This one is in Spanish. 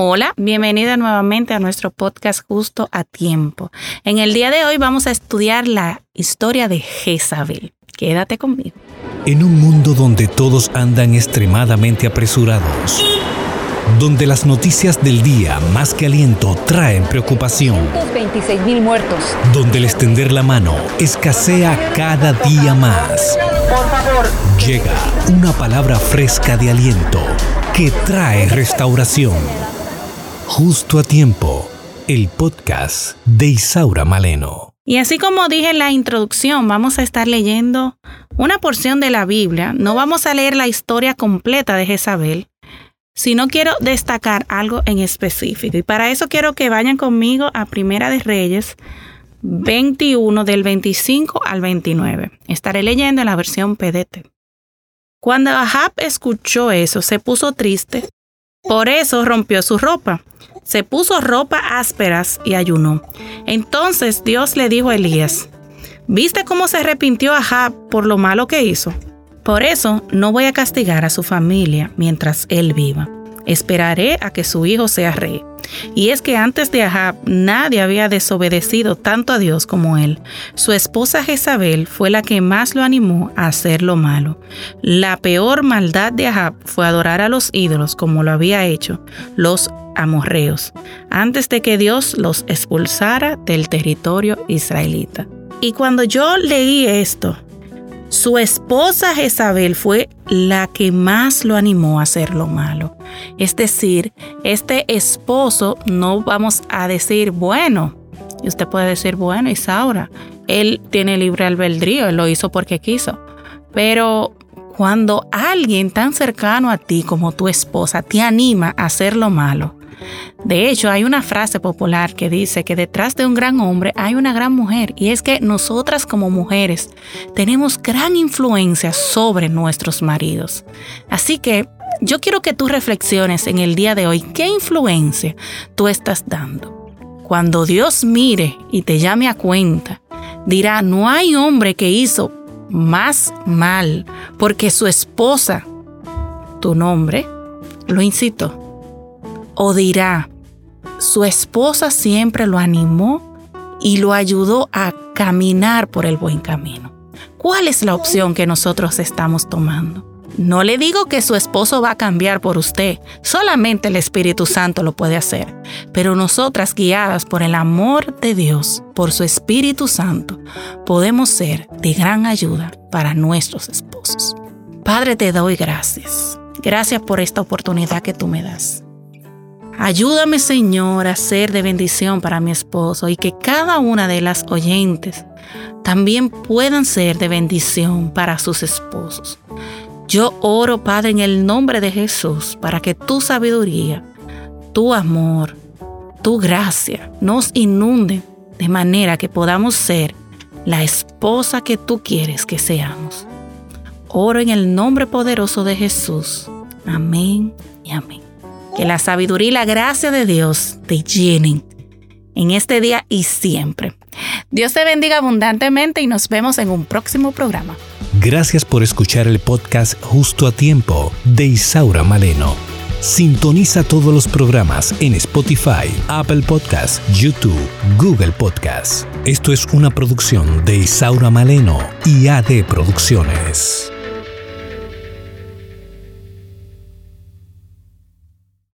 Hola, bienvenida nuevamente a nuestro podcast Justo a Tiempo. En el día de hoy vamos a estudiar la historia de Jezabel. Quédate conmigo. En un mundo donde todos andan extremadamente apresurados, donde las noticias del día más que aliento traen preocupación, 26 mil muertos, donde el extender la mano escasea cada día más. por favor, Llega una palabra fresca de aliento que trae restauración. Justo a tiempo, el podcast de Isaura Maleno. Y así como dije en la introducción, vamos a estar leyendo una porción de la Biblia. No vamos a leer la historia completa de Jezabel, sino quiero destacar algo en específico. Y para eso quiero que vayan conmigo a Primera de Reyes 21 del 25 al 29. Estaré leyendo en la versión PDT. Cuando Ahab escuchó eso, se puso triste. Por eso rompió su ropa. Se puso ropa ásperas y ayunó. Entonces Dios le dijo a Elías, ¿viste cómo se arrepintió Ahab por lo malo que hizo? Por eso no voy a castigar a su familia mientras él viva. Esperaré a que su hijo sea rey. Y es que antes de Ahab nadie había desobedecido tanto a Dios como él. Su esposa Jezabel fue la que más lo animó a hacer lo malo. La peor maldad de Ahab fue adorar a los ídolos como lo había hecho los amorreos, antes de que Dios los expulsara del territorio israelita. Y cuando yo leí esto, su esposa Jezabel fue la que más lo animó a hacer lo malo. Es decir, este esposo no vamos a decir, bueno, y usted puede decir, bueno, Isaura, él tiene libre albedrío, él lo hizo porque quiso. Pero cuando alguien tan cercano a ti como tu esposa te anima a hacer lo malo, de hecho, hay una frase popular que dice que detrás de un gran hombre hay una gran mujer y es que nosotras como mujeres tenemos gran influencia sobre nuestros maridos. Así que yo quiero que tú reflexiones en el día de hoy qué influencia tú estás dando. Cuando Dios mire y te llame a cuenta, dirá, no hay hombre que hizo más mal porque su esposa, tu nombre, lo incitó o dirá, su esposa siempre lo animó y lo ayudó a caminar por el buen camino. ¿Cuál es la opción que nosotros estamos tomando? No le digo que su esposo va a cambiar por usted, solamente el Espíritu Santo lo puede hacer, pero nosotras guiadas por el amor de Dios, por su Espíritu Santo, podemos ser de gran ayuda para nuestros esposos. Padre, te doy gracias. Gracias por esta oportunidad que tú me das. Ayúdame, Señor, a ser de bendición para mi esposo y que cada una de las oyentes también puedan ser de bendición para sus esposos. Yo oro, Padre, en el nombre de Jesús, para que tu sabiduría, tu amor, tu gracia nos inunden de manera que podamos ser la esposa que tú quieres que seamos. Oro en el nombre poderoso de Jesús. Amén y amén. Que la sabiduría y la gracia de Dios te llenen en este día y siempre. Dios te bendiga abundantemente y nos vemos en un próximo programa. Gracias por escuchar el podcast Justo a Tiempo de Isaura Maleno. Sintoniza todos los programas en Spotify, Apple Podcasts, YouTube, Google Podcasts. Esto es una producción de Isaura Maleno y AD Producciones.